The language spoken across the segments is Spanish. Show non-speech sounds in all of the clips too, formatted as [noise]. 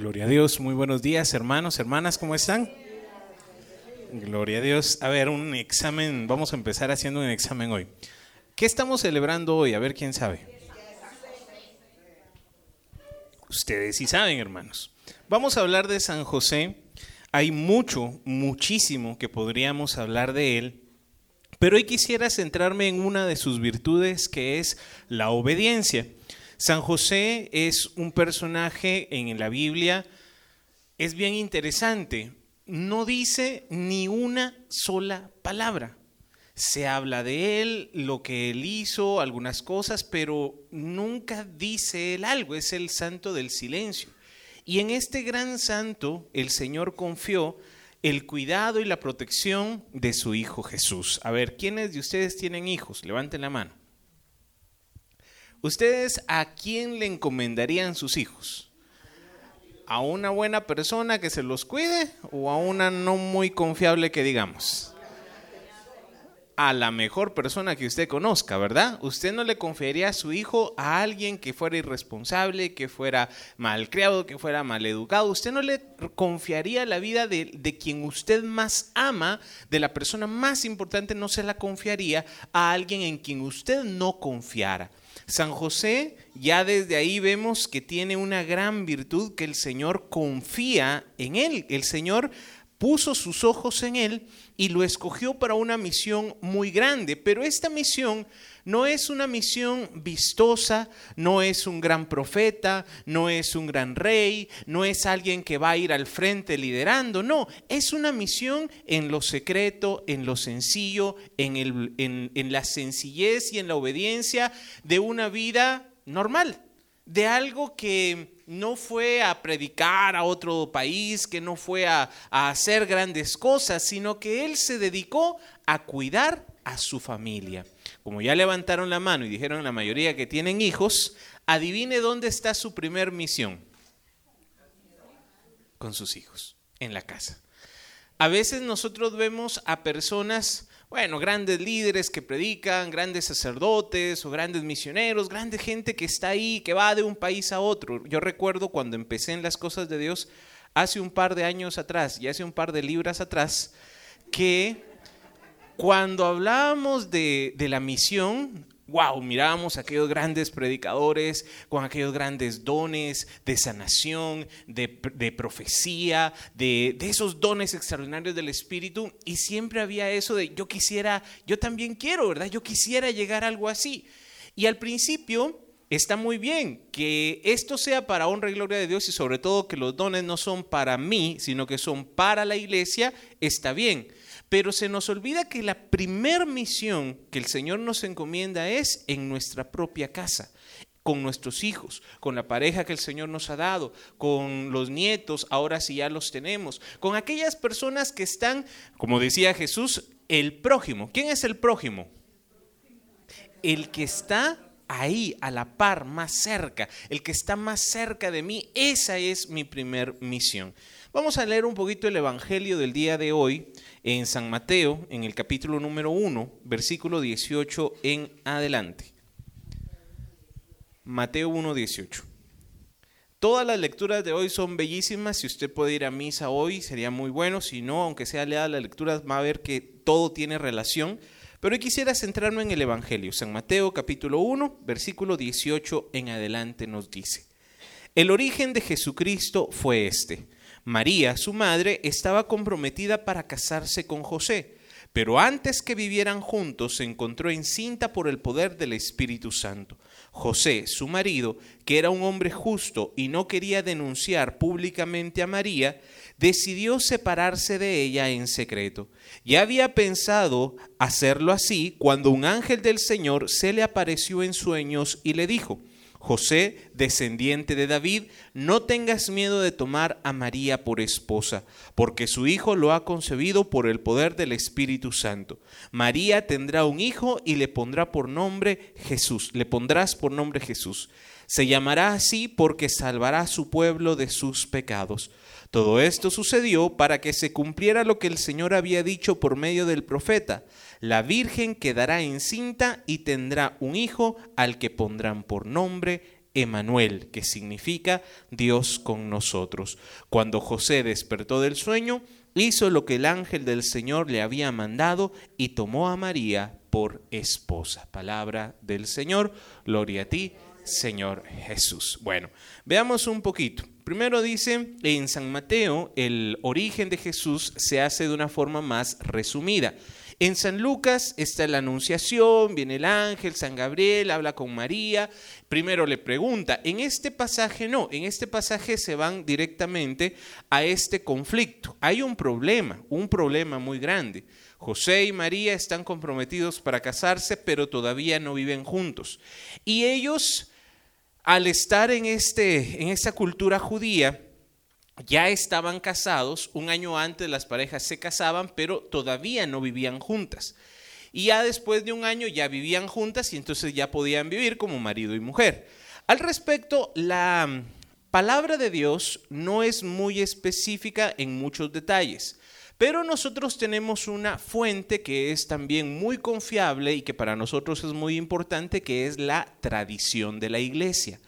Gloria a Dios, muy buenos días hermanos, hermanas, ¿cómo están? Gloria a Dios. A ver, un examen, vamos a empezar haciendo un examen hoy. ¿Qué estamos celebrando hoy? A ver, ¿quién sabe? Ustedes sí saben, hermanos. Vamos a hablar de San José. Hay mucho, muchísimo que podríamos hablar de él, pero hoy quisiera centrarme en una de sus virtudes que es la obediencia. San José es un personaje en la Biblia, es bien interesante, no dice ni una sola palabra. Se habla de él, lo que él hizo, algunas cosas, pero nunca dice él algo, es el santo del silencio. Y en este gran santo el Señor confió el cuidado y la protección de su Hijo Jesús. A ver, ¿quiénes de ustedes tienen hijos? Levanten la mano. ¿Ustedes a quién le encomendarían sus hijos? ¿A una buena persona que se los cuide o a una no muy confiable que digamos? A la mejor persona que usted conozca, ¿verdad? Usted no le confiaría a su hijo a alguien que fuera irresponsable, que fuera malcriado, que fuera maleducado. Usted no le confiaría la vida de, de quien usted más ama, de la persona más importante, no se la confiaría a alguien en quien usted no confiara. San José ya desde ahí vemos que tiene una gran virtud que el Señor confía en él. El Señor puso sus ojos en él y lo escogió para una misión muy grande. Pero esta misión no es una misión vistosa, no es un gran profeta, no es un gran rey, no es alguien que va a ir al frente liderando, no, es una misión en lo secreto, en lo sencillo, en, la sencillez y en la obediencia de una vida normal, de algo que no fue a predicar a otro país, que no fue a, hacer grandes cosas, sino que él se dedicó a cuidar a su familia. Como ya levantaron la mano y dijeron la mayoría que tienen hijos, adivine dónde está su primer misión. Con sus hijos, en la casa. A veces nosotros vemos a personas, bueno, grandes líderes que predican, grandes sacerdotes o grandes misioneros, grande gente que está ahí, que va de un país a otro. Yo recuerdo cuando empecé en las cosas de Dios hace un par de años atrás y hace un par de libras atrás, que cuando hablábamos de, de, la misión, wow, mirábamos a aquellos grandes predicadores con aquellos grandes dones de sanación, de, de profecía, de, de, esos dones extraordinarios del Espíritu, y siempre había eso de yo quisiera, yo también quiero, ¿verdad? Yo quisiera llegar a algo así. Y al principio está muy bien que esto sea para honra y gloria de Dios y sobre todo que los dones no son para mí, sino que son para la iglesia, está bien. Pero se nos olvida que la primer misión que el Señor nos encomienda es en nuestra propia casa, con nuestros hijos, con la pareja que el Señor nos ha dado, con los nietos, ahora sí ya los tenemos, con aquellas personas que están, como decía Jesús, el prójimo. ¿Quién es el prójimo? El que está ahí, a la par, más cerca, el que está más cerca de mí, esa es mi primer misión. Vamos a leer un poquito el Evangelio del día de hoy en San Mateo, en el capítulo número 1, versículo 18 en adelante. Mateo 1, 18. Todas las lecturas de hoy son bellísimas. Si usted puede ir a misa hoy, sería muy bueno. Si no, aunque sea leada la lectura, va a ver que todo tiene relación. Pero hoy quisiera centrarme en el Evangelio. San Mateo capítulo 1, versículo 18 en adelante nos dice. El origen de Jesucristo fue este. María, su madre, estaba comprometida para casarse con José, pero antes que vivieran juntos se encontró encinta por el poder del Espíritu Santo. José, su marido, que era un hombre justo y no quería denunciar públicamente a María, decidió separarse de ella en secreto. Ya había pensado hacerlo así cuando un ángel del Señor se le apareció en sueños y le dijo, José, descendiente de David, no tengas miedo de tomar a María por esposa, porque su hijo lo ha concebido por el poder del Espíritu Santo. María tendrá un hijo y le pondrá por nombre Jesús, le pondrás por nombre Jesús. Se llamará así porque salvará a su pueblo de sus pecados. Todo esto sucedió para que se cumpliera lo que el Señor había dicho por medio del profeta la Virgen quedará encinta y tendrá un hijo al que pondrán por nombre Emanuel, que significa Dios con nosotros. Cuando José despertó del sueño, hizo lo que el ángel del Señor le había mandado y tomó a María por esposa. Palabra del Señor, gloria a ti, Señor Jesús. Bueno, veamos un poquito. Primero dice, en San Mateo el origen de Jesús se hace de una forma más resumida. En San Lucas está la Anunciación, viene el ángel, San Gabriel, habla con María, primero le pregunta. En este pasaje no, en este pasaje se van directamente a este conflicto. Hay un problema, un problema muy grande. José y María están comprometidos para casarse, pero todavía no viven juntos. Y ellos, al estar en, este, en esta cultura judía, ya estaban casados, un año antes las parejas se casaban, pero todavía no vivían juntas. Y ya después de un año ya vivían juntas y entonces ya podían vivir como marido y mujer. Al respecto, la palabra de Dios no es muy específica en muchos detalles, pero nosotros tenemos una fuente que es también muy confiable y que para nosotros es muy importante, que es la tradición de la iglesia.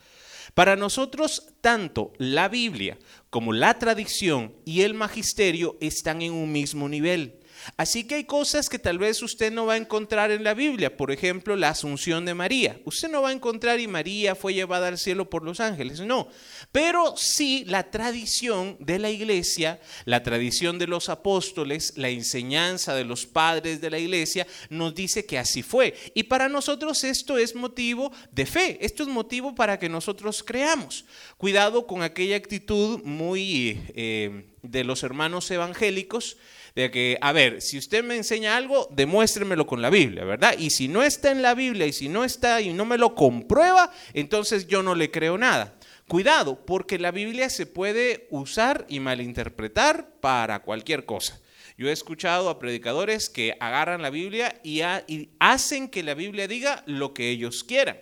Para nosotros, tanto la Biblia como la tradición y el magisterio están en un mismo nivel. Así que hay cosas que tal vez usted no va a encontrar en la Biblia, por ejemplo, la asunción de María. Usted no va a encontrar y María fue llevada al cielo por los ángeles, no. Pero sí la tradición de la iglesia, la tradición de los apóstoles, la enseñanza de los padres de la iglesia nos dice que así fue. Y para nosotros esto es motivo de fe, esto es motivo para que nosotros creamos. Cuidado con aquella actitud muy eh, de los hermanos evangélicos de que, a ver, si usted me enseña algo, demuéstremelo con la Biblia, ¿verdad? Y si no está en la Biblia y si no está y no me lo comprueba, entonces yo no le creo nada. Cuidado, porque la Biblia se puede usar y malinterpretar para cualquier cosa. Yo he escuchado a predicadores que agarran la Biblia y, y hacen que la Biblia diga lo que ellos quieran.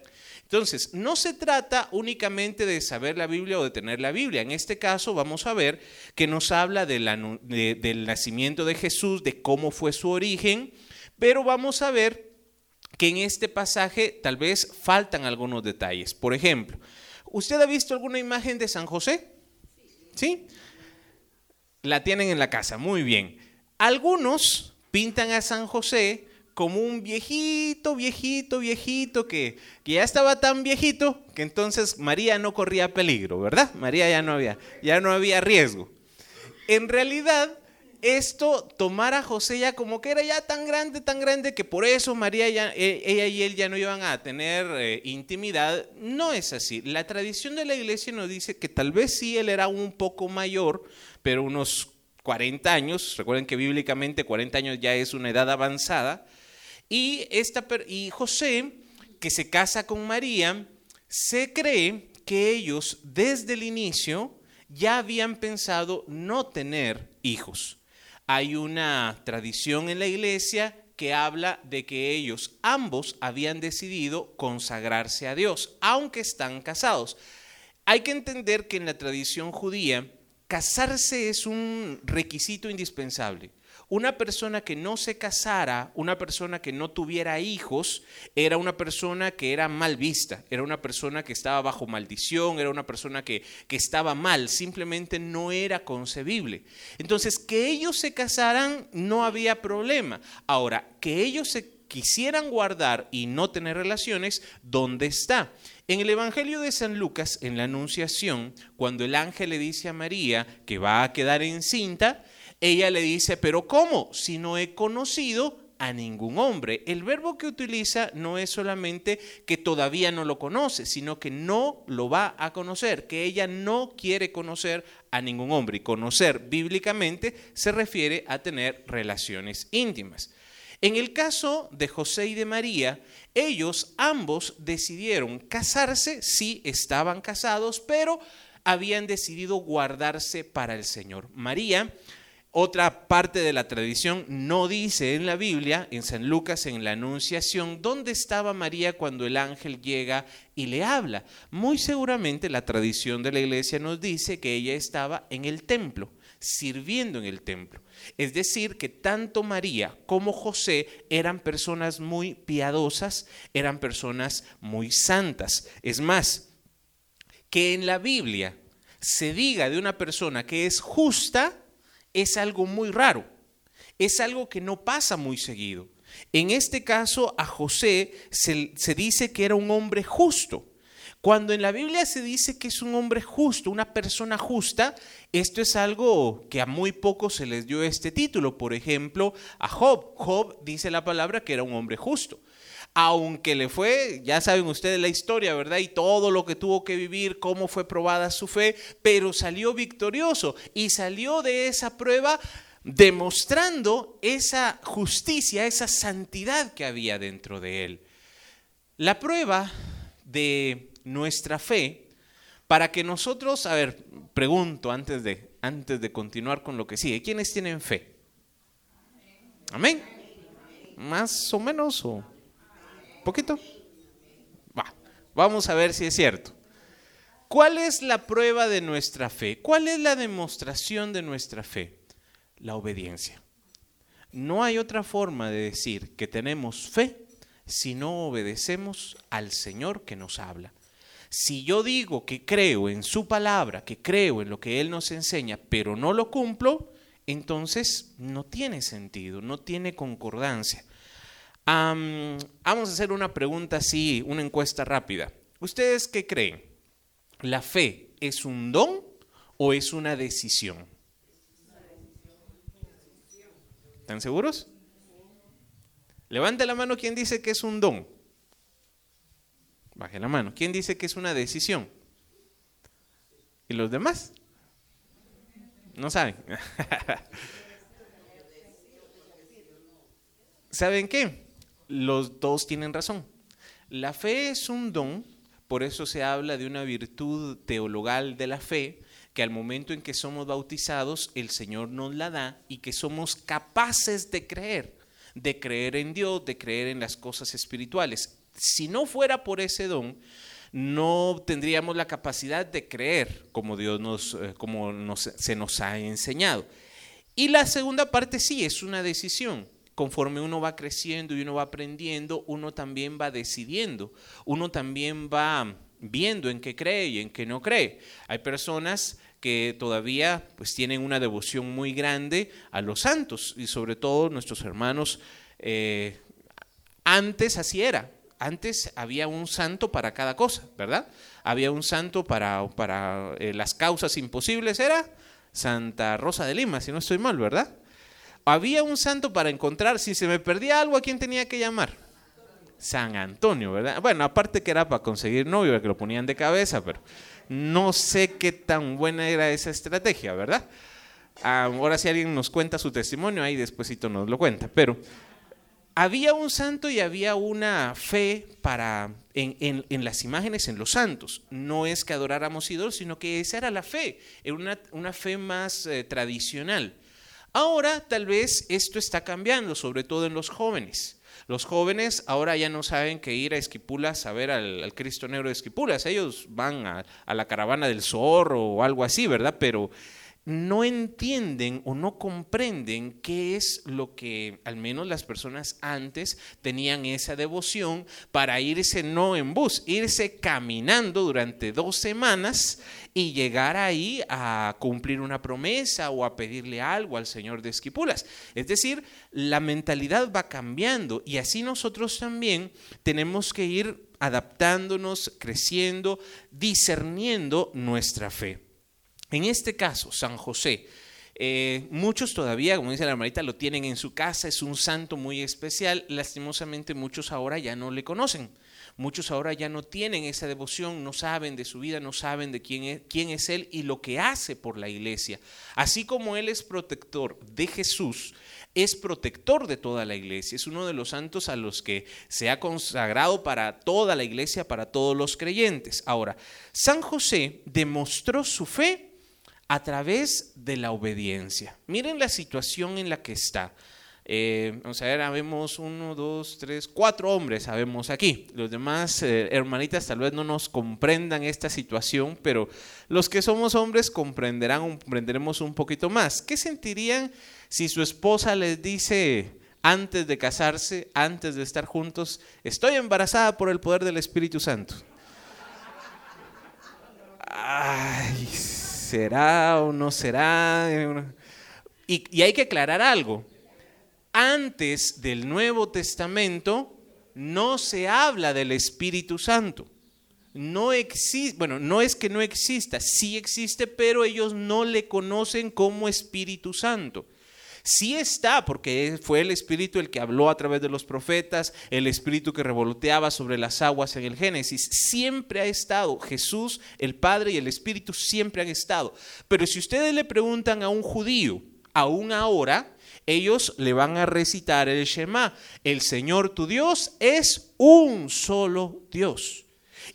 Entonces, no se trata únicamente de saber la Biblia o de tener la Biblia. En este caso vamos a ver que nos habla del nacimiento de Jesús, de cómo fue su origen, pero vamos a ver que en este pasaje tal vez faltan algunos detalles. Por ejemplo, ¿usted ha visto alguna imagen de San José? ¿Sí? La tienen en la casa, muy bien. Algunos pintan a San José como un viejito, viejito, viejito, que, que, ya estaba tan viejito que entonces María no corría peligro, ¿verdad? María ya no había, ya no había riesgo. En realidad, esto tomar a José ya como que era ya tan grande, tan grande, que por eso María ya, e, ella y él ya no iban a tener eh, intimidad, no es así. La tradición de la iglesia nos dice que tal vez sí él era un poco mayor, pero unos 40 años, recuerden que bíblicamente 40 años ya es una edad avanzada, y, esta, y José, que se casa con María, se cree que ellos desde el inicio ya habían pensado no tener hijos. Hay una tradición en la iglesia que habla de que ellos ambos habían decidido consagrarse a Dios, aunque están casados. Hay que entender que en la tradición judía, casarse es un requisito indispensable. Una persona que no se casara, una persona que no tuviera hijos, era una persona que era mal vista, era una persona que estaba bajo maldición, era una persona que, que estaba mal, simplemente no era concebible. Entonces, que ellos se casaran no había problema. Ahora, que ellos se quisieran guardar y no tener relaciones, ¿dónde está? En el Evangelio de San Lucas, en la Anunciación, cuando el ángel le dice a María que va a quedar encinta, ella le dice, pero ¿cómo? Si no he conocido a ningún hombre. El verbo que utiliza no es solamente que todavía no lo conoce, sino que no lo va a conocer, que ella no quiere conocer a ningún hombre. Y conocer bíblicamente se refiere a tener relaciones íntimas. En el caso de José y de María, ellos ambos decidieron casarse, sí estaban casados, pero habían decidido guardarse para el Señor. María otra parte de la tradición no dice en la Biblia, en San Lucas, en la Anunciación, dónde estaba María cuando el ángel llega y le habla. Muy seguramente la tradición de la iglesia nos dice que ella estaba en el templo, sirviendo en el templo. Es decir, que tanto María como José eran personas muy piadosas, eran personas muy santas. Es más, que en la Biblia se diga de una persona que es justa es algo muy raro, es algo que no pasa muy seguido. En este caso, a José se, se dice que era un hombre justo. Cuando en la Biblia se dice que es un hombre justo, una persona justa, esto es algo que a muy pocos se les dio este título. Por ejemplo, a Job. Job dice la palabra que era un hombre justo. Aunque le fue, ya saben ustedes la historia, ¿verdad? Y todo lo que tuvo que vivir, cómo fue probada su fe, pero salió victorioso y salió de esa prueba demostrando esa justicia, esa santidad que había dentro de él. La prueba de nuestra fe para que nosotros, a ver, pregunto antes de, antes de continuar con lo que sigue, ¿quiénes tienen fe? Amén. ¿Más o menos o poquito? Va, vamos a ver si es cierto. ¿Cuál es la prueba de nuestra fe? ¿Cuál es la demostración de nuestra fe? La obediencia. No hay otra forma de decir que tenemos fe si no obedecemos al Señor que nos habla. Si yo digo que creo en su palabra, que creo en lo que Él nos enseña, pero no lo cumplo, entonces no tiene sentido, no tiene concordancia. vamos a hacer una pregunta así, una encuesta rápida. ¿Ustedes qué creen? ¿La fe es un don o es una decisión? ¿Están seguros? Levante la mano quien dice que es un don. Baje la mano. ¿Quién dice que es una decisión? ¿Y los demás? No saben. [laughs] ¿Saben qué? Los dos tienen razón. La fe es un don, por eso se habla de una virtud teologal de la fe, que al momento en que somos bautizados, el Señor nos la da y que somos capaces de creer, de creer en Dios, de creer en las cosas espirituales si no fuera por ese don, no tendríamos la capacidad de creer como Dios nos, eh, como se nos ha enseñado. Y la segunda parte sí, es una decisión. Conforme uno va creciendo y uno va aprendiendo, uno también va decidiendo, uno también va viendo en qué cree y en qué no cree. Hay personas que todavía pues tienen una devoción muy grande a los santos y sobre todo nuestros hermanos eh, antes así era antes había un santo para cada cosa, ¿verdad? Había un santo para, para eh, las causas imposibles, era Santa Rosa de Lima, si no estoy mal, ¿verdad? Había un santo para encontrar, si se me perdía algo, ¿a quién tenía que llamar? San Antonio, ¿verdad? Bueno, aparte que era para conseguir novio, que lo ponían de cabeza, pero no sé qué tan buena era esa estrategia, ¿verdad? Ahora si alguien nos cuenta su testimonio, ahí despuesito nos lo cuenta, pero había un santo y había una fe para en, las imágenes, en los santos. No es que adoráramos ídolos, sino que esa era la fe, era una, una fe más eh, tradicional. Ahora tal vez esto está cambiando, sobre todo en los jóvenes. Los jóvenes ahora ya no saben que ir a Esquipulas a ver al, Cristo Negro de Esquipulas. Ellos van a la caravana del zorro o algo así, ¿verdad? Pero no entienden o no comprenden qué es lo que al menos las personas antes tenían esa devoción para irse no en bus, irse caminando durante dos semanas y llegar ahí a cumplir una promesa o a pedirle algo al Señor de Esquipulas. Es decir, la mentalidad va cambiando y así nosotros también tenemos que ir adaptándonos, creciendo, discerniendo nuestra fe. En este caso, San José, eh, muchos todavía, como dice la hermanita, lo tienen en su casa, es un santo muy especial. Lastimosamente muchos ahora ya no le conocen. Muchos ahora ya no tienen esa devoción, no saben de su vida, no saben de quién es, quién es Él y lo que hace por la iglesia. Así como Él es protector de Jesús, es protector de toda la iglesia. Es uno de los santos a los que se ha consagrado para toda la iglesia, para todos los creyentes. Ahora, San José demostró su fe a través de la obediencia. Miren la situación en la que está. Eh, vamos a ver, vemos uno, dos, tres, cuatro hombres, sabemos aquí. Los demás eh, hermanitas tal vez no nos comprendan esta situación, pero los que somos hombres comprenderán, comprenderemos un poquito más. ¿Qué sentirían si su esposa les dice antes de casarse, antes de estar juntos, estoy embarazada por el poder del Espíritu Santo? ¿Será o no será? Y, y hay que aclarar algo. Antes del Nuevo Testamento no se habla del Espíritu Santo. No existe, bueno, no es que no exista, sí existe, pero ellos no le conocen como Espíritu Santo. Sí está, porque fue el Espíritu el que habló a través de los profetas, el Espíritu que revoloteaba sobre las aguas en el Génesis. Siempre ha estado. Jesús, el Padre y el Espíritu siempre han estado. Pero si ustedes le preguntan a un judío, aún ahora, ellos le van a recitar el Shema. El Señor tu Dios es un solo Dios.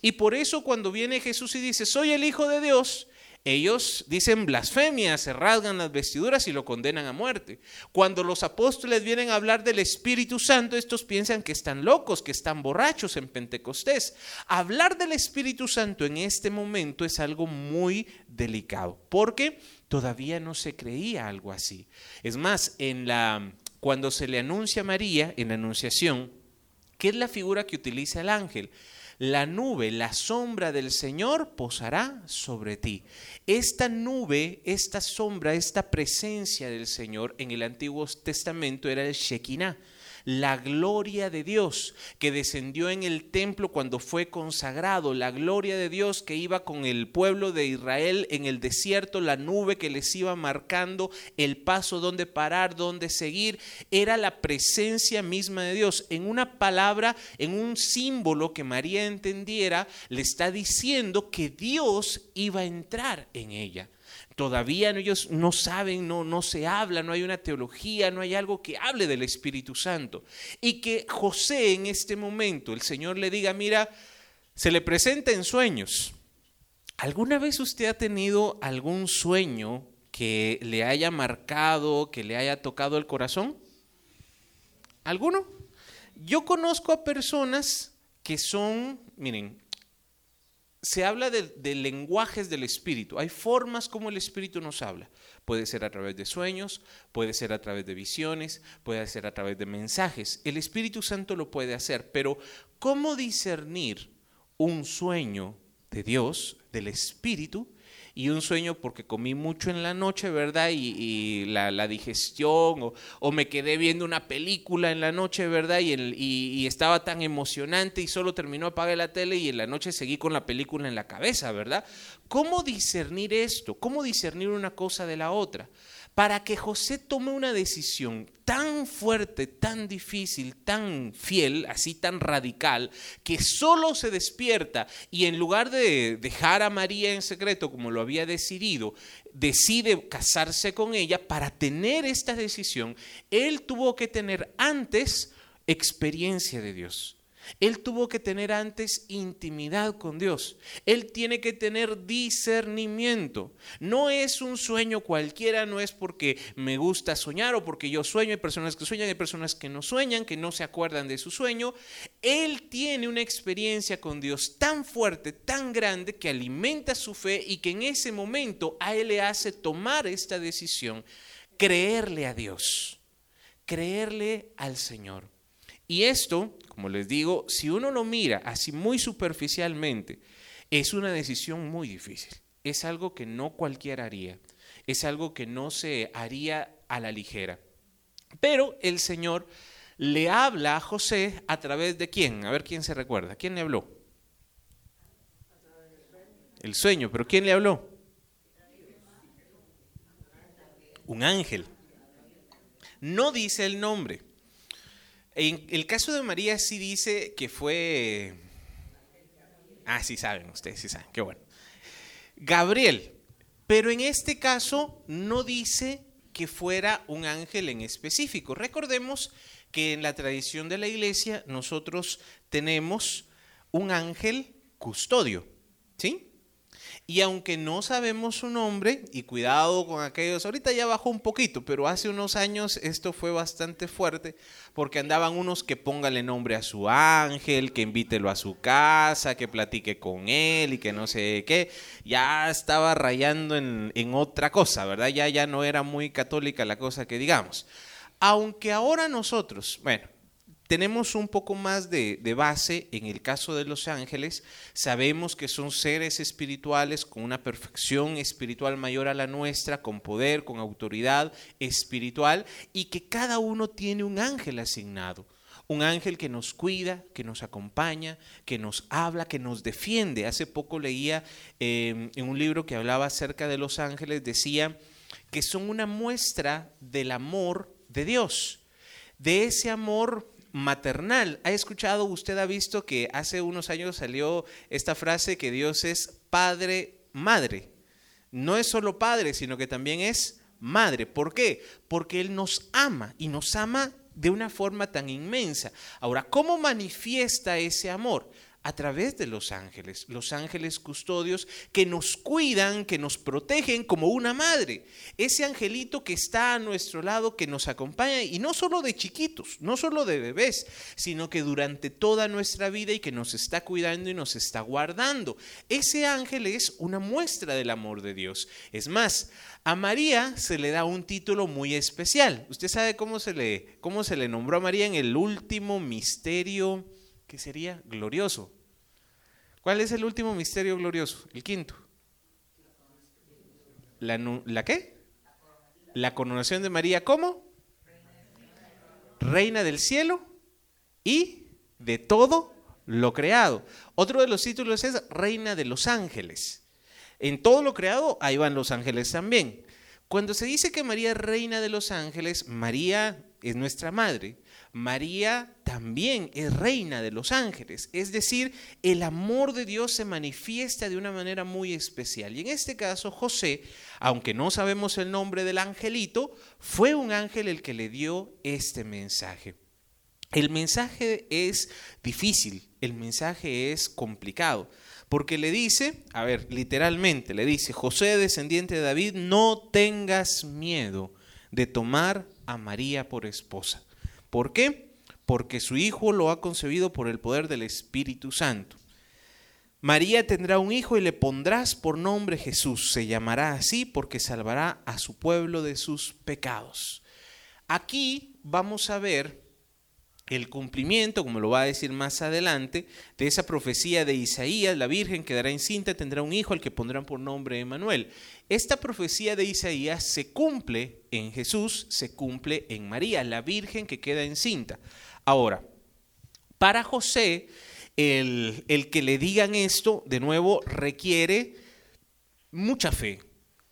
Y por eso cuando viene Jesús y dice, soy el Hijo de Dios, ellos dicen blasfemia, se rasgan las vestiduras y lo condenan a muerte. Cuando los apóstoles vienen a hablar del Espíritu Santo, estos piensan que están locos, que están borrachos en Pentecostés. Hablar del Espíritu Santo en este momento es algo muy delicado, porque todavía no se creía algo así. Es más, en la cuando se le anuncia a María en la anunciación, ¿qué es la figura que utiliza el ángel? La nube, la sombra del Señor posará sobre ti. Esta nube, esta sombra, esta presencia del Señor en el Antiguo Testamento era el Shekinah la gloria de Dios que descendió en el templo cuando fue consagrado, la gloria de Dios que iba con el pueblo de Israel en el desierto, la nube que les iba marcando el paso donde parar, donde seguir, era la presencia misma de Dios. En una palabra, en un símbolo que María entendiera, le está diciendo que Dios iba a entrar en ella. Todavía ellos no saben, no, no se habla, no hay una teología, no hay algo que hable del Espíritu Santo. Y que José en este momento, el Señor le diga, mira, se le presenta en sueños. ¿Alguna vez usted ha tenido algún sueño que le haya marcado, que le haya tocado el corazón? ¿Alguno? Yo conozco a personas que son, miren, se habla de, lenguajes del Espíritu. Hay formas como el Espíritu nos habla. Puede ser a través de sueños, puede ser a través de visiones, puede ser a través de mensajes. El Espíritu Santo lo puede hacer, pero ¿cómo discernir un sueño de Dios, del Espíritu, y un sueño porque comí mucho en la noche, ¿verdad? Y, la, digestión, o, me quedé viendo una película en la noche, ¿verdad? Y, y, estaba tan emocionante y solo terminó, apagué la tele y en la noche seguí con la película en la cabeza, ¿verdad? ¿Cómo discernir esto? ¿Cómo discernir una cosa de la otra? Para que José tome una decisión tan fuerte, tan difícil, tan fiel, así tan radical, que solo se despierta y en lugar de dejar a María en secreto como lo había decidido, decide casarse con ella para tener esta decisión, él tuvo que tener antes experiencia de Dios. Él tuvo que tener antes intimidad con Dios. Él tiene que tener discernimiento. No es un sueño cualquiera, no es porque me gusta soñar o porque yo sueño. Hay personas que sueñan, hay personas que no sueñan, que no se acuerdan de su sueño. Él tiene una experiencia con Dios tan fuerte, tan grande, que alimenta su fe y que en ese momento a Él le hace tomar esta decisión, creerle a Dios, creerle al Señor. Y esto como les digo, si uno lo mira así muy superficialmente, es una decisión muy difícil. Es algo que no cualquiera haría. Es algo que no se haría a la ligera. Pero el Señor le habla a José a través de quién? A ver quién se recuerda. ¿Quién le habló? El sueño, pero ¿quién le habló? Un ángel. No dice el nombre. En el caso de María sí dice que fue... Ah, sí saben, ustedes sí saben, qué bueno. Gabriel, pero en este caso no dice que fuera un ángel en específico. Recordemos que en la tradición de la iglesia nosotros tenemos un ángel custodio, ¿sí? Y aunque no sabemos su nombre, y cuidado con aquellos, ahorita ya bajó un poquito, pero hace unos años esto fue bastante fuerte, porque andaban unos que póngale nombre a su ángel, que invítelo a su casa, que platique con él y que no sé qué. Ya estaba rayando en, en otra cosa, ¿verdad? Ya, ya no era muy católica la cosa que digamos. Aunque ahora nosotros, bueno, tenemos un poco más de, base en el caso de los ángeles. Sabemos que son seres espirituales con una perfección espiritual mayor a la nuestra, con poder, con autoridad espiritual, y que cada uno tiene un ángel asignado. Un ángel que nos cuida, que nos acompaña, que nos habla, que nos defiende. Hace poco leía em, en un libro que hablaba acerca de los ángeles, decía que son una muestra del amor de Dios, de ese amor maternal. ¿Ha escuchado, usted ha visto que hace unos años salió esta frase que Dios es padre, madre? No es solo padre, sino que también es madre. ¿Por qué? Porque Él nos ama y nos ama de una forma tan inmensa. Ahora, ¿cómo manifiesta ese amor? A través de los ángeles, los ángeles custodios que nos cuidan, que nos protegen como una madre. Ese angelito que está a nuestro lado, que nos acompaña, y no solo de chiquitos, no solo de bebés, sino que durante toda nuestra vida y que nos está cuidando y nos está guardando. Ese ángel es una muestra del amor de Dios. Es más, a María se le da un título muy especial. ¿Usted sabe cómo se le, cómo se le nombró a María en el último misterio? que sería glorioso. ¿Cuál es el último misterio glorioso? El quinto. ¿La, ¿La qué? La coronación de María ¿cómo? Reina del cielo y de todo lo creado. Otro de los títulos es Reina de los ángeles. En todo lo creado, ahí van los ángeles también. Cuando se dice que María es reina de los ángeles, María es nuestra madre, María también es reina de los ángeles, es decir, el amor de Dios se manifiesta de una manera muy especial. Y en este caso, José, aunque no sabemos el nombre del angelito, fue un ángel el que le dio este mensaje. El mensaje es difícil, el mensaje es complicado, porque le dice, a ver, literalmente le dice, José, descendiente de David, no tengas miedo de tomar a María por esposa ¿Por qué? Porque su Hijo lo ha concebido por el poder del Espíritu Santo. María tendrá un hijo y le pondrás por nombre Jesús. Se llamará así porque salvará a su pueblo de sus pecados. Aquí vamos a ver el cumplimiento, como lo va a decir más adelante, de esa profecía de Isaías, la Virgen quedará encinta, tendrá un hijo al que pondrán por nombre Emanuel. Esta profecía de Isaías se cumple en Jesús, se cumple en María, la Virgen que queda encinta. Ahora, para José, el, el que le digan esto, de nuevo, requiere mucha fe,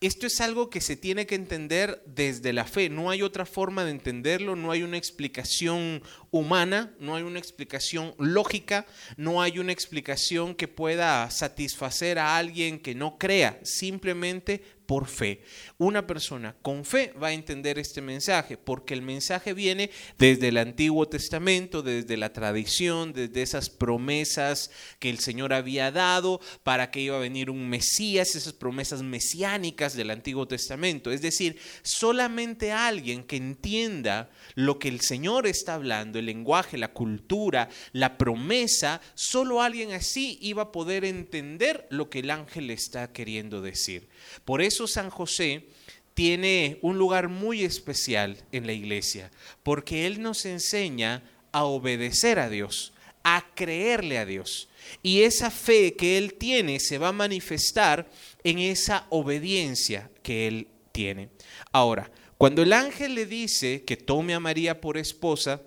esto es algo que se tiene que entender desde la fe. No hay otra forma de entenderlo, no hay una explicación humana, no hay una explicación lógica, no hay una explicación que pueda satisfacer a alguien que no crea. Simplemente por fe. Una persona con fe va a entender este mensaje, porque el mensaje viene desde el Antiguo Testamento, desde la tradición, desde esas promesas que el Señor había dado para que iba a venir un Mesías, esas promesas mesiánicas del Antiguo Testamento. Es decir, solamente alguien que entienda lo que el Señor está hablando, el lenguaje, la cultura, la promesa, solo alguien así iba a poder entender lo que el ángel está queriendo decir. Por eso San José tiene un lugar muy especial en la iglesia, porque Él nos enseña a obedecer a Dios, a creerle a Dios. Y esa fe que Él tiene se va a manifestar en esa obediencia que Él tiene. Ahora, cuando el ángel le dice que tome a María por esposa,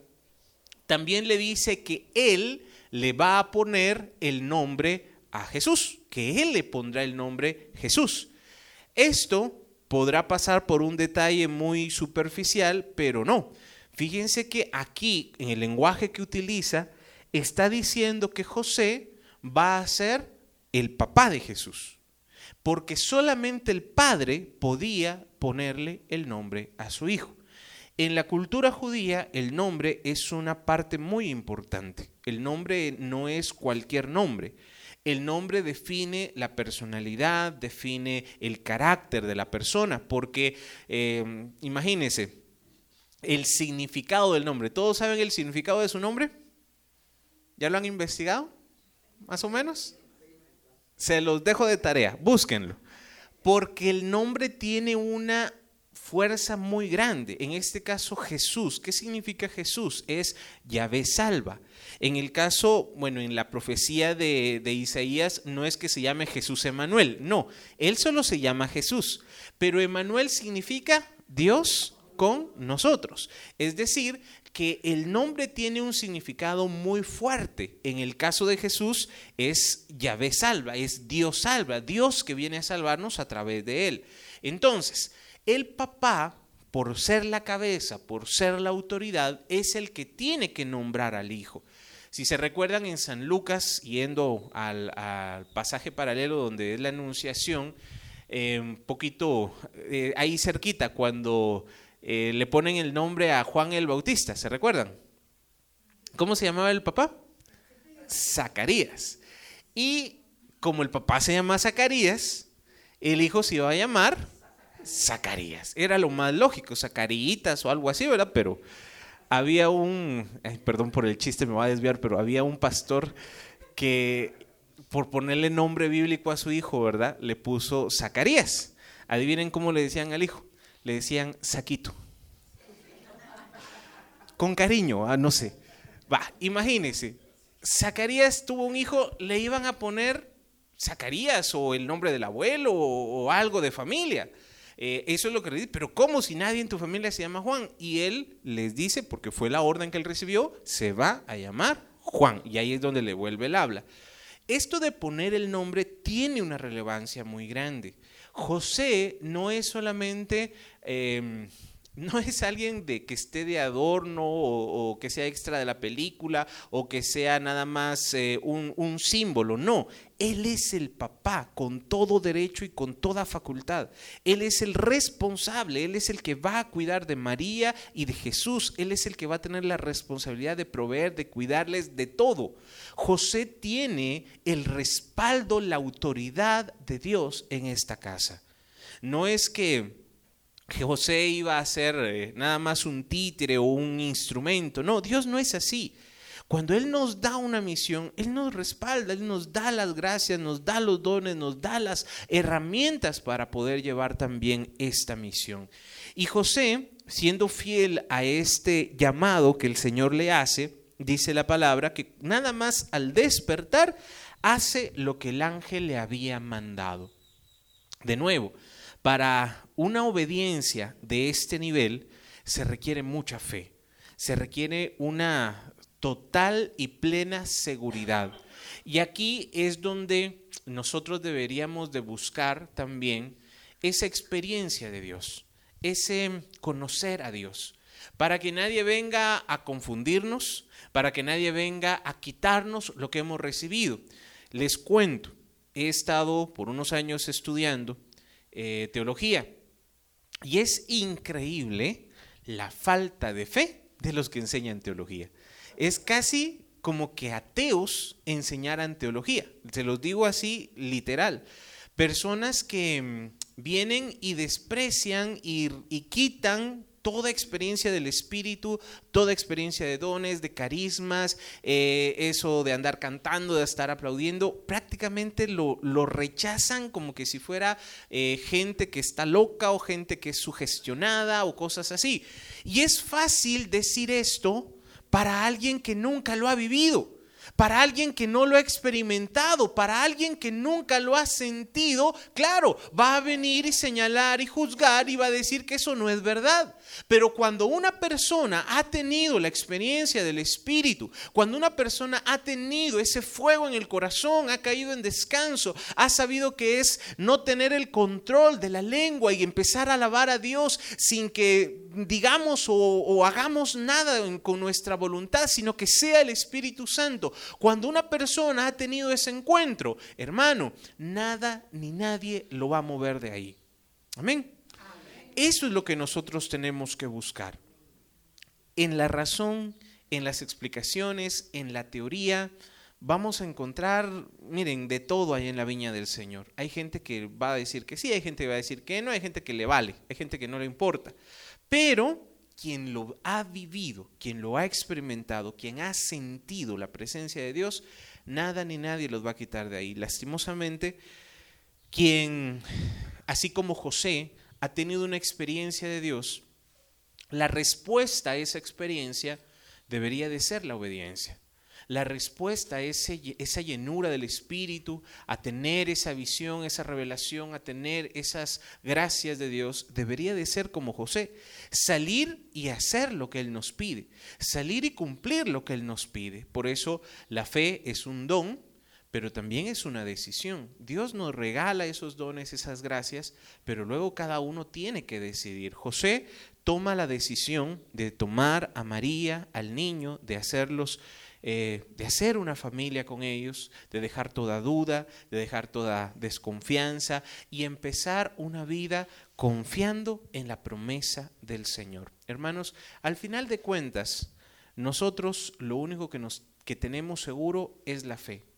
también le dice que Él le va a poner el nombre a Jesús, que Él le pondrá el nombre Jesús. Esto podrá pasar por un detalle muy superficial, pero no. Fíjense que aquí, en el lenguaje que utiliza, está diciendo que José va a ser el papá de Jesús, porque solamente el padre podía ponerle el nombre a su hijo. En la cultura judía el nombre es una parte muy importante. El nombre no es cualquier nombre el nombre define la personalidad, define el carácter de la persona, porque em, imagínense, el significado del nombre. ¿Todos saben el significado de su nombre? ¿Ya lo han investigado? ¿Más o menos? Se los dejo de tarea, búsquenlo. Porque el nombre tiene una fuerza muy grande. En este caso Jesús. ¿Qué significa Jesús? Es Yahvé salva. En el caso, bueno, en la profecía de, Isaías no es que se llame Jesús Emanuel, no, él solo se llama Jesús. Pero Emanuel significa Dios con nosotros. Es decir, que el nombre tiene un significado muy fuerte. En el caso de Jesús es Yahvé salva, es Dios salva, Dios que viene a salvarnos a través de él. Entonces, el papá, por ser la cabeza, por ser la autoridad, es el que tiene que nombrar al hijo. Si se recuerdan en San Lucas, yendo al, pasaje paralelo donde es la anunciación, eh, un poquito eh, ahí cerquita, cuando eh, le ponen el nombre a Juan el Bautista, ¿se recuerdan? ¿Cómo se llamaba el papá? Zacarías. Y como el papá se llama Zacarías, el hijo se iba a llamar Zacarías. Era lo más lógico, Zacarías o algo así, ¿verdad? Pero había un, perdón por el chiste, me va a desviar, pero había un pastor que por ponerle nombre bíblico a su hijo, ¿verdad? Le puso Zacarías. Adivinen cómo le decían al hijo le decían saquito. Con cariño, ah, no sé. Va, imagínese, Zacarías tuvo un hijo, le iban a poner Zacarías o el nombre del abuelo o, algo de familia. Eh, eso es lo que le dice, pero ¿cómo si nadie en tu familia se llama Juan? Y él les dice, porque fue la orden que él recibió, se va a llamar Juan. Y ahí es donde le vuelve el habla. Esto de poner el nombre tiene una relevancia muy grande. José no es solamente... Em, no es alguien de que esté de adorno o, que sea extra de la película o que sea nada más eh, un, un, símbolo, no. Él es el papá con todo derecho y con toda facultad. Él es el responsable, Él es el que va a cuidar de María y de Jesús. Él es el que va a tener la responsabilidad de proveer, de cuidarles de todo. José tiene el respaldo, la autoridad de Dios en esta casa. No es que José iba a ser eh, nada más un títere o un instrumento. No, Dios no es así. Cuando Él nos da una misión, Él nos respalda, Él nos da las gracias, nos da los dones, nos da las herramientas para poder llevar también esta misión. Y José, siendo fiel a este llamado que el Señor le hace, dice la palabra que nada más al despertar hace lo que el ángel le había mandado. De nuevo, para una obediencia de este nivel se requiere mucha fe, se requiere una total y plena seguridad. Y aquí es donde nosotros deberíamos de buscar también esa experiencia de Dios, ese conocer a Dios, para que nadie venga a confundirnos, para que nadie venga a quitarnos lo que hemos recibido. Les cuento, he estado por unos años estudiando eh, teología. Y es increíble la falta de fe de los que enseñan teología. Es casi como que ateos enseñaran teología. Se los digo así literal. Personas que mm, vienen y desprecian y, y quitan toda experiencia del Espíritu, toda experiencia de dones, de carismas, eh, eso de andar cantando, de estar aplaudiendo, prácticamente lo, rechazan como que si fuera eh, gente que está loca o gente que es sugestionada o cosas así. Y es fácil decir esto para alguien que nunca lo ha vivido para alguien que no lo ha experimentado, para alguien que nunca lo ha sentido, claro, va a venir y señalar y juzgar y va a decir que eso no es verdad. Pero cuando una persona ha tenido la experiencia del Espíritu, cuando una persona ha tenido ese fuego en el corazón, ha caído en descanso, ha sabido que es no tener el control de la lengua y empezar a alabar a Dios sin que digamos o, hagamos nada con nuestra voluntad, sino que sea el Espíritu Santo. Cuando una persona ha tenido ese encuentro, hermano, nada ni nadie lo va a mover de ahí. Amén. Eso es lo que nosotros tenemos que buscar. En la razón, en las explicaciones, en la teoría, vamos a encontrar, miren, de todo ahí en la viña del Señor. Hay gente que va a decir que sí, hay gente que va a decir que no, hay gente que le vale, hay gente que no le importa. Pero quien lo ha vivido, quien lo ha experimentado, quien ha sentido la presencia de Dios, nada ni nadie los va a quitar de ahí. Lastimosamente, quien, así como José, ha tenido una experiencia de Dios, la respuesta a esa experiencia debería de ser la obediencia. La respuesta a esa llenura del Espíritu, a tener esa visión, esa revelación, a tener esas gracias de Dios, debería de ser como José. Salir y hacer lo que Él nos pide. Salir y cumplir lo que Él nos pide. Por eso la fe es un don, pero también es una decisión. Dios nos regala esos dones, esas gracias, pero luego cada uno tiene que decidir. José toma la decisión de tomar a María, al niño, de hacerlos eh, de hacer una familia con ellos, de dejar toda duda, de dejar toda desconfianza y empezar una vida confiando en la promesa del Señor. Hermanos, al final de cuentas, nosotros lo único que, nos, que tenemos seguro es la fe.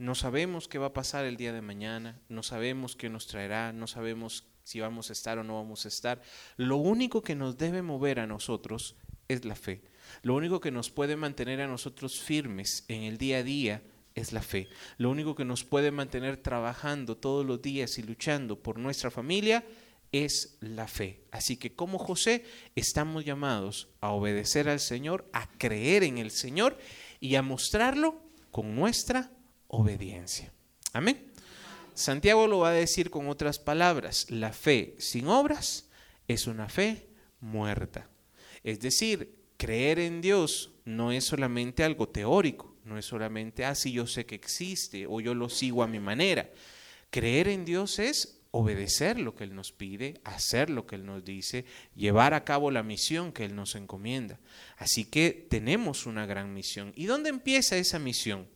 No sabemos qué va a pasar el día de mañana, no sabemos qué nos traerá, no sabemos si vamos a estar o no vamos a estar. Lo único que nos debe mover a nosotros es la fe. Lo único que nos puede mantener a nosotros firmes en el día a día es la fe. Lo único que nos puede mantener trabajando todos los días y luchando por nuestra familia es la fe. Así que como José estamos llamados a obedecer al Señor, a creer en el Señor y a mostrarlo con nuestra obediencia. Amén. Santiago lo va a decir con otras palabras, la fe sin obras es una fe muerta. Es decir, creer en Dios no es solamente algo teórico, no es solamente, ah, sí, yo sé que existe o yo lo sigo a mi manera. Creer en Dios es obedecer lo que Él nos pide, hacer lo que Él nos dice, llevar a cabo la misión que Él nos encomienda. Así que tenemos una gran misión. ¿Y dónde empieza esa misión?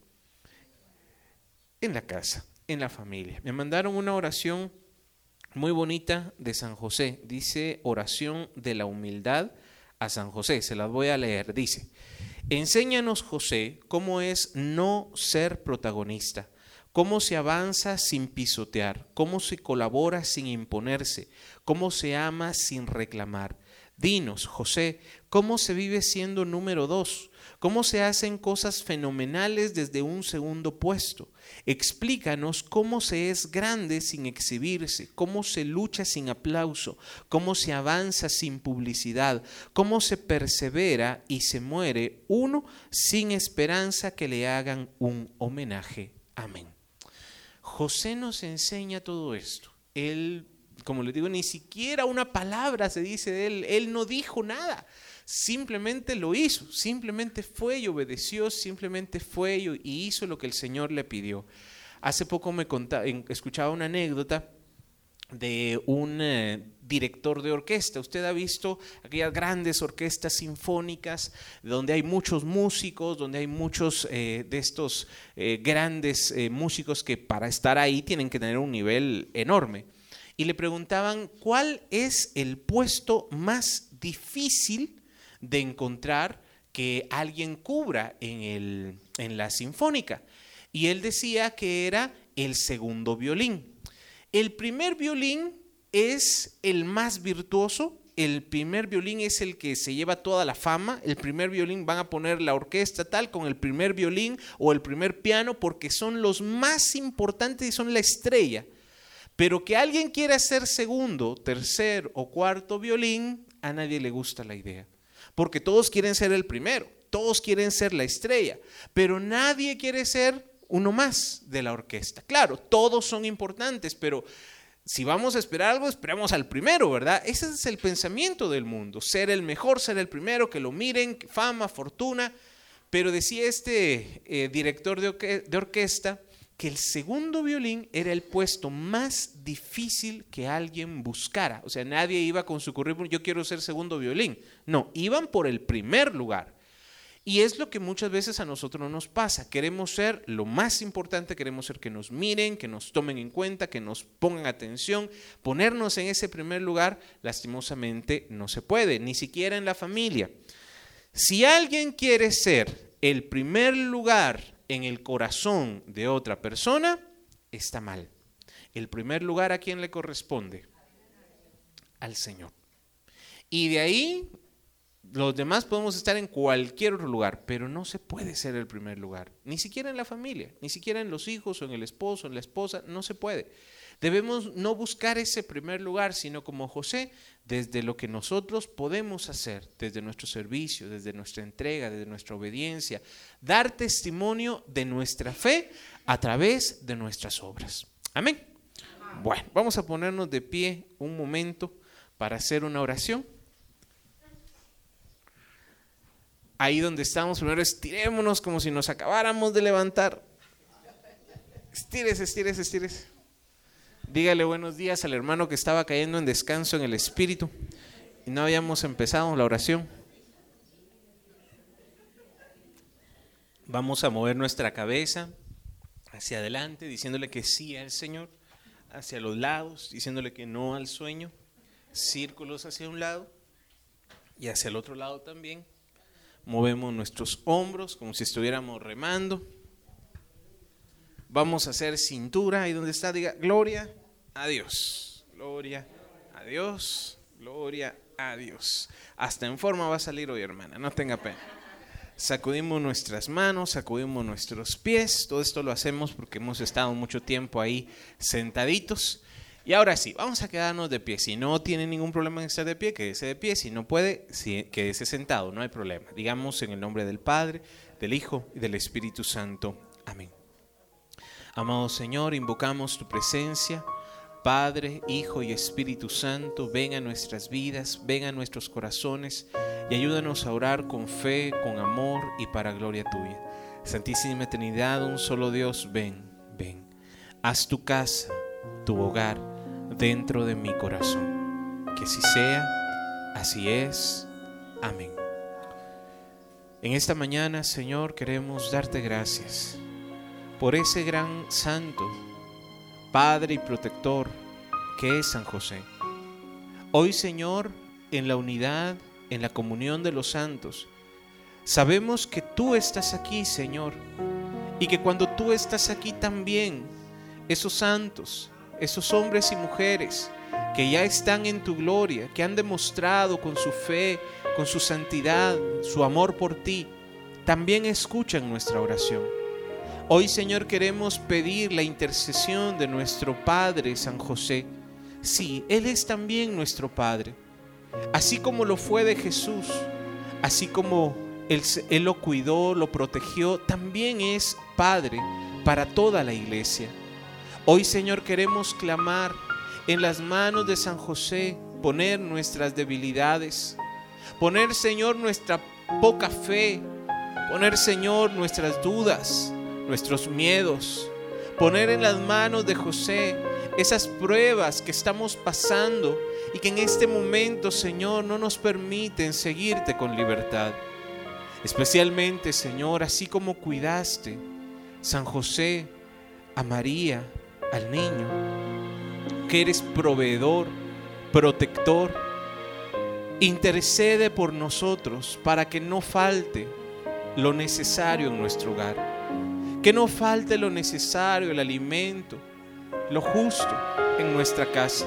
En la casa, en la familia. Me mandaron una oración muy bonita de San José. Dice oración de la humildad a San José. Se las voy a leer. Dice, enséñanos José cómo es no ser protagonista, cómo se avanza sin pisotear, cómo se colabora sin imponerse, cómo se ama sin reclamar. Dinos, José, cómo se vive siendo número dos, cómo se hacen cosas fenomenales desde un segundo puesto. Explícanos cómo se es grande sin exhibirse, cómo se lucha sin aplauso, cómo se avanza sin publicidad, cómo se persevera y se muere uno sin esperanza que le hagan un homenaje. Amén. José nos enseña todo esto. Él, como le digo, ni siquiera una palabra se dice de él. Él no dijo nada simplemente lo hizo, simplemente fue y obedeció, simplemente fue y hizo lo que el Señor le pidió. Hace poco me contaba, escuchaba una anécdota de un eh, director de orquesta. Usted ha visto aquellas grandes orquestas sinfónicas donde hay muchos músicos, donde hay muchos eh, de estos eh, grandes músicos que para estar ahí tienen que tener un nivel enorme. Y le preguntaban cuál es el puesto más difícil de encontrar que alguien cubra en, el, en la sinfónica. Y él decía que era el segundo violín. El primer violín es el más virtuoso, el primer violín es el que se lleva toda la fama, el primer violín van a poner la orquesta tal con el primer violín o el primer piano porque son los más importantes y son la estrella. Pero que alguien quiera ser segundo, tercer o cuarto violín, a nadie le gusta la idea porque todos quieren ser el primero, todos quieren ser la estrella, pero nadie quiere ser uno más de la orquesta. Claro, todos son importantes, pero si vamos a esperar algo, esperamos al primero, ¿verdad? Ese es el pensamiento del mundo, ser el mejor, ser el primero, que lo miren, fama, fortuna. Pero decía este eh, director de orquesta, que el segundo violín era el puesto más difícil que alguien buscara. O sea, nadie iba con su currículum, yo quiero ser segundo violín. No, iban por el primer lugar. Y es lo que muchas veces a nosotros nos pasa. Queremos ser lo más importante, queremos ser que nos miren, que nos tomen en cuenta, que nos pongan atención. Ponernos en ese primer lugar, lastimosamente, no se puede, ni siquiera en la familia. Si alguien quiere ser el primer lugar en el corazón de otra persona, está mal. El primer lugar a quién le corresponde? Al Señor. Y de ahí los demás podemos estar en cualquier otro lugar, pero no se puede ser el primer lugar, ni siquiera en la familia, ni siquiera en los hijos o en el esposo, en la esposa, no se puede. debemos no buscar ese primer lugar, sino como José, desde lo que nosotros podemos hacer, desde nuestro servicio, desde nuestra entrega, desde nuestra obediencia, dar testimonio de nuestra fe a través de nuestras obras. Amén. Bueno, vamos a ponernos de pie un momento para hacer una oración. Ahí donde estamos, primero estirémonos como si nos acabáramos de levantar. Estírese, estírese, estírese. Dígale buenos días al hermano que estaba cayendo en descanso en el espíritu y no habíamos empezado la oración. Vamos a mover nuestra cabeza hacia adelante, diciéndole que sí al Señor, hacia los lados, diciéndole que no al sueño, círculos hacia un lado y hacia el otro lado también. Movemos nuestros hombros como si estuviéramos remando. Vamos a hacer cintura, ahí donde está, diga, gloria a Dios, gloria a Dios, gloria a Dios. Hasta en forma va a salir hoy, hermana, no tenga pena. Sacudimos nuestras manos, sacudimos nuestros pies, todo esto lo hacemos porque hemos estado mucho tiempo ahí sentaditos. Y ahora sí, vamos a quedarnos de pie. Si no tiene ningún problema en estar de pie, quédese de pie. Si no puede, quédese sentado, no hay problema. Digamos en el nombre del Padre, del Hijo y del Espíritu Santo. Amén. Amado Señor, invocamos tu presencia. Padre, Hijo y Espíritu Santo, ven a nuestras vidas, ven a nuestros corazones y ayúdanos a orar con fe, con amor y para gloria tuya. Santísima Trinidad, un solo Dios, ven, ven. Haz tu casa, tu hogar dentro de mi corazón. Que así sea, así es. Amén. En esta mañana, Señor, queremos darte gracias por ese gran santo, Padre y protector que es San José. Hoy, Señor, en la unidad, en la comunión de los santos, sabemos que tú estás aquí, Señor, y que cuando tú estás aquí también, esos santos, esos hombres y mujeres que ya están en tu gloria, que han demostrado con su fe, con su santidad, su amor por ti, también escuchan nuestra oración. Hoy, Señor, queremos pedir la intercesión de nuestro Padre San José. Sí, Él es también nuestro Padre. Así como lo fue de Jesús, así como Él, él lo cuidó, lo protegió, también es Padre para toda la iglesia. Hoy, Señor, queremos clamar en las manos de San José, poner nuestras debilidades, poner, Señor, nuestra poca fe, poner, Señor, nuestras dudas, nuestros miedos, poner en las manos de José esas pruebas que estamos pasando y que en este momento, Señor, no nos permiten seguirte con libertad. Especialmente, Señor, así como cuidaste San José a María, al niño, que eres proveedor, protector. Intercede por nosotros para que no falte lo necesario en nuestro hogar, que no falte lo necesario, el alimento, lo justo en nuestra casa.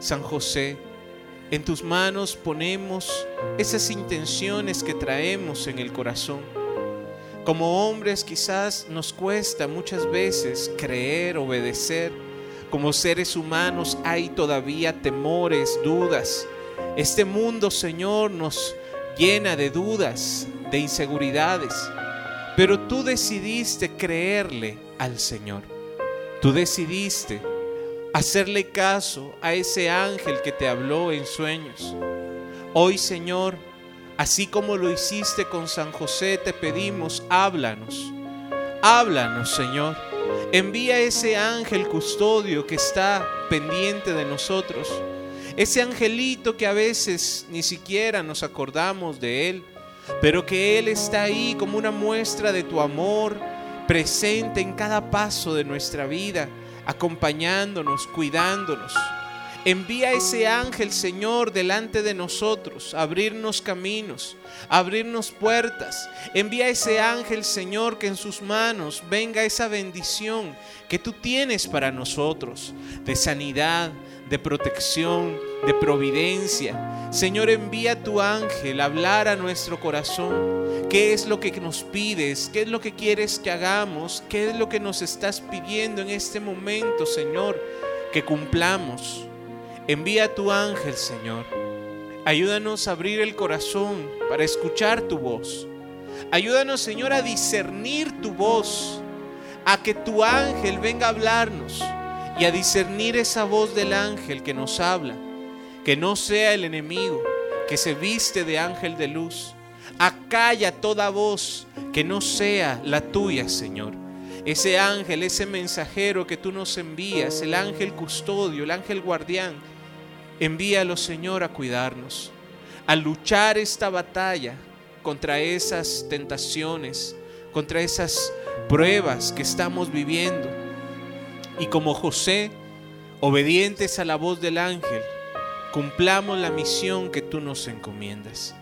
San José, en tus manos ponemos esas intenciones que traemos en el corazón como hombres quizás nos cuesta muchas veces creer, obedecer. Como seres humanos hay todavía temores, dudas. Este mundo, Señor, nos llena de dudas, de inseguridades. Pero tú decidiste creerle al Señor. Tú decidiste hacerle caso a ese ángel que te habló en sueños. Hoy, Señor, Así como lo hiciste con San José, te pedimos, háblanos. Háblanos, Señor. Envía ese ángel custodio que está pendiente de nosotros. Ese angelito que a veces ni siquiera nos acordamos de él, pero que Él está ahí como una muestra de tu amor, presente en cada paso de nuestra vida, acompañándonos, cuidándonos. Envía ese ángel, Señor, delante de nosotros, abrirnos caminos, abrirnos puertas. Envía ese ángel, Señor, que en sus manos venga esa bendición que tú tienes para nosotros, de sanidad, de protección, de providencia. Señor, envía tu ángel a hablar a nuestro corazón. ¿Qué es lo que nos pides? ¿Qué es lo que quieres que hagamos? ¿Qué es lo que nos estás pidiendo en este momento, Señor? que cumplamos. Envía tu ángel, Señor. Ayúdanos a abrir el corazón para escuchar tu voz. Ayúdanos, Señor, a discernir tu voz, a que tu ángel venga a hablarnos y a discernir esa voz del ángel que nos habla, que no sea el enemigo, que se viste de ángel de luz. Acalla toda voz que no sea la tuya, Señor. Ese ángel, ese mensajero que tú nos envías, el ángel custodio, el ángel guardián, envíalo, Señor, a cuidarnos, a luchar esta batalla contra esas tentaciones, contra esas pruebas que estamos viviendo. Y como José, obedientes a la voz del ángel, cumplamos la misión que tú nos encomiendas.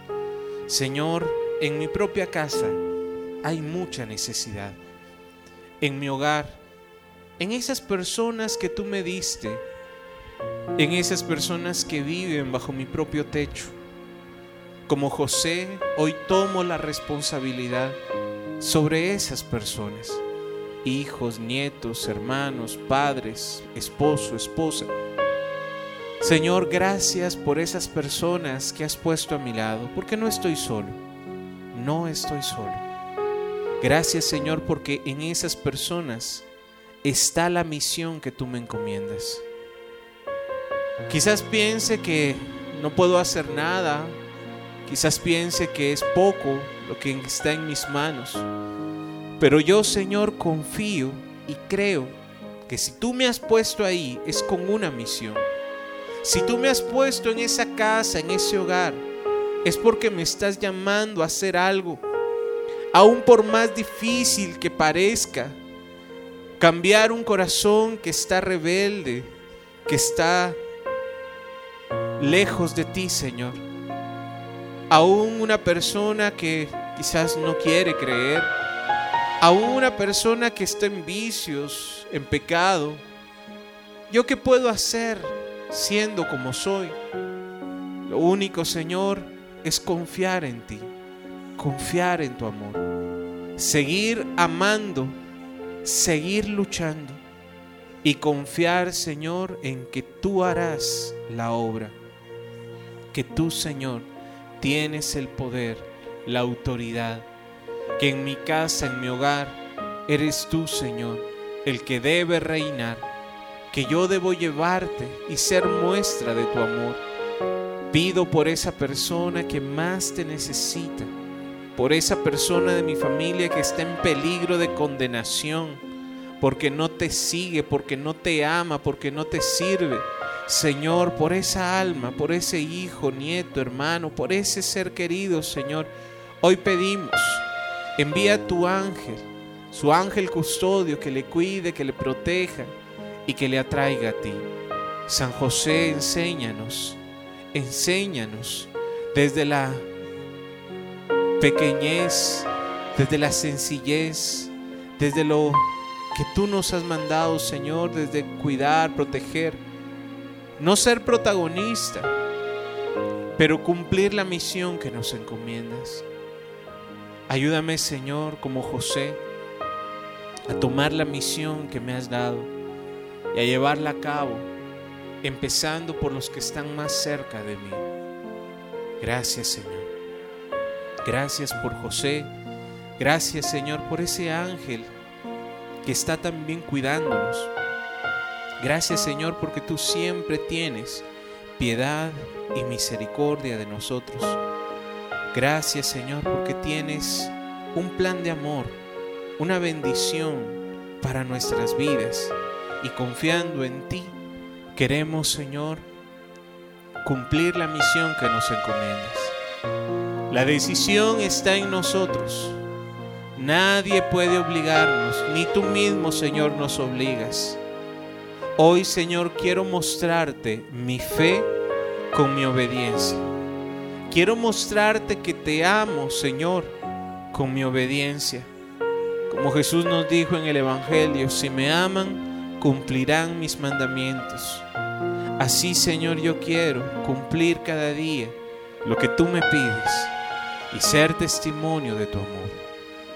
Señor, en mi propia casa hay mucha necesidad. En mi hogar, en esas personas que tú me diste, en esas personas que viven bajo mi propio techo. Como José, hoy tomo la responsabilidad sobre esas personas, hijos, nietos, hermanos, padres, esposo, esposa. Señor, gracias por esas personas que has puesto a mi lado, porque no estoy solo, no estoy solo. Gracias Señor porque en esas personas está la misión que tú me encomiendas. Quizás piense que no puedo hacer nada, quizás piense que es poco lo que está en mis manos, pero yo Señor confío y creo que si tú me has puesto ahí es con una misión. Si tú me has puesto en esa casa, en ese hogar, es porque me estás llamando a hacer algo. Aún por más difícil que parezca, cambiar un corazón que está rebelde, que está lejos de ti, Señor. Aún una persona que quizás no quiere creer, aún una persona que está en vicios, en pecado. ¿Yo qué puedo hacer siendo como soy? Lo único, Señor, es confiar en ti, confiar en tu amor, seguir amando, seguir luchando y confiar, Señor, en que tú harás la obra que tú, Señor, tienes el poder, la autoridad, que en mi casa, en mi hogar, eres tú, Señor, el que debe reinar, que yo debo llevarte y ser muestra de tu amor. Pido por esa persona que más te necesita, por esa persona de mi familia que está en peligro de condenación, porque no te sigue, porque no te ama, porque no te sirve Señor, por esa alma, por ese hijo, nieto, hermano, por ese ser querido, Señor, hoy pedimos, envía tu ángel, su ángel custodio, que le cuide, que le proteja y que le atraiga a ti. San José, enséñanos, enséñanos desde la pequeñez, desde la sencillez, desde lo que tú nos has mandado, Señor, desde cuidar, proteger no ser protagonista, pero cumplir la misión que nos encomiendas. Ayúdame, Señor, como José, a tomar la misión que me has dado y a llevarla a cabo, empezando por los que están más cerca de mí. Gracias, Señor. Gracias por José. Gracias, Señor, por ese ángel que está también cuidándonos Gracias Señor porque tú siempre tienes piedad y misericordia de nosotros. Gracias Señor porque tienes un plan de amor, una bendición para nuestras vidas. Y confiando en ti, queremos Señor cumplir la misión que nos encomiendas. La decisión está en nosotros. Nadie puede obligarnos, ni tú mismo Señor nos obligas. Hoy, Señor, quiero mostrarte mi fe con mi obediencia. Quiero mostrarte que te amo, Señor, con mi obediencia. Como Jesús nos dijo en el Evangelio, si me aman, cumplirán mis mandamientos. Así, Señor, yo quiero cumplir cada día lo que tú me pides y ser testimonio de tu amor.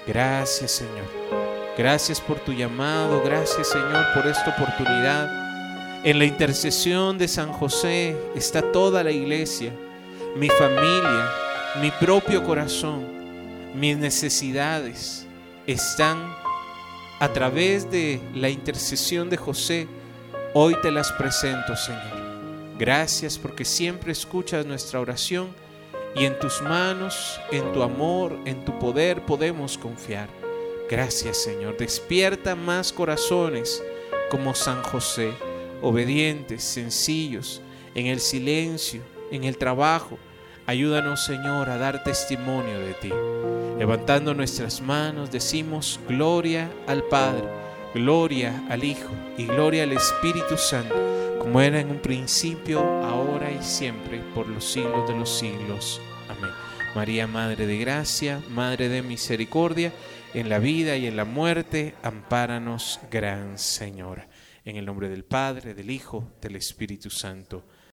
Gracias, Señor. Gracias por tu llamado, gracias Señor por esta oportunidad. En la intercesión de San José está toda la iglesia, mi familia, mi propio corazón, mis necesidades están a través de la intercesión de José. Hoy te las presento, Señor. Gracias porque siempre escuchas nuestra oración y en tus manos, en tu amor, en tu poder podemos confiar. Gracias Señor. Despierta más corazones como San José, obedientes, sencillos, en el silencio, en el trabajo. Ayúdanos Señor a dar testimonio de ti. Levantando nuestras manos decimos gloria al Padre, gloria al Hijo y gloria al Espíritu Santo, como era en un principio, ahora y siempre, por los siglos de los siglos. Amén. María, Madre de Gracia, Madre de Misericordia, en la vida y en la muerte, ampáranos, Gran Señora. En el nombre del Padre, del Hijo, del Espíritu Santo.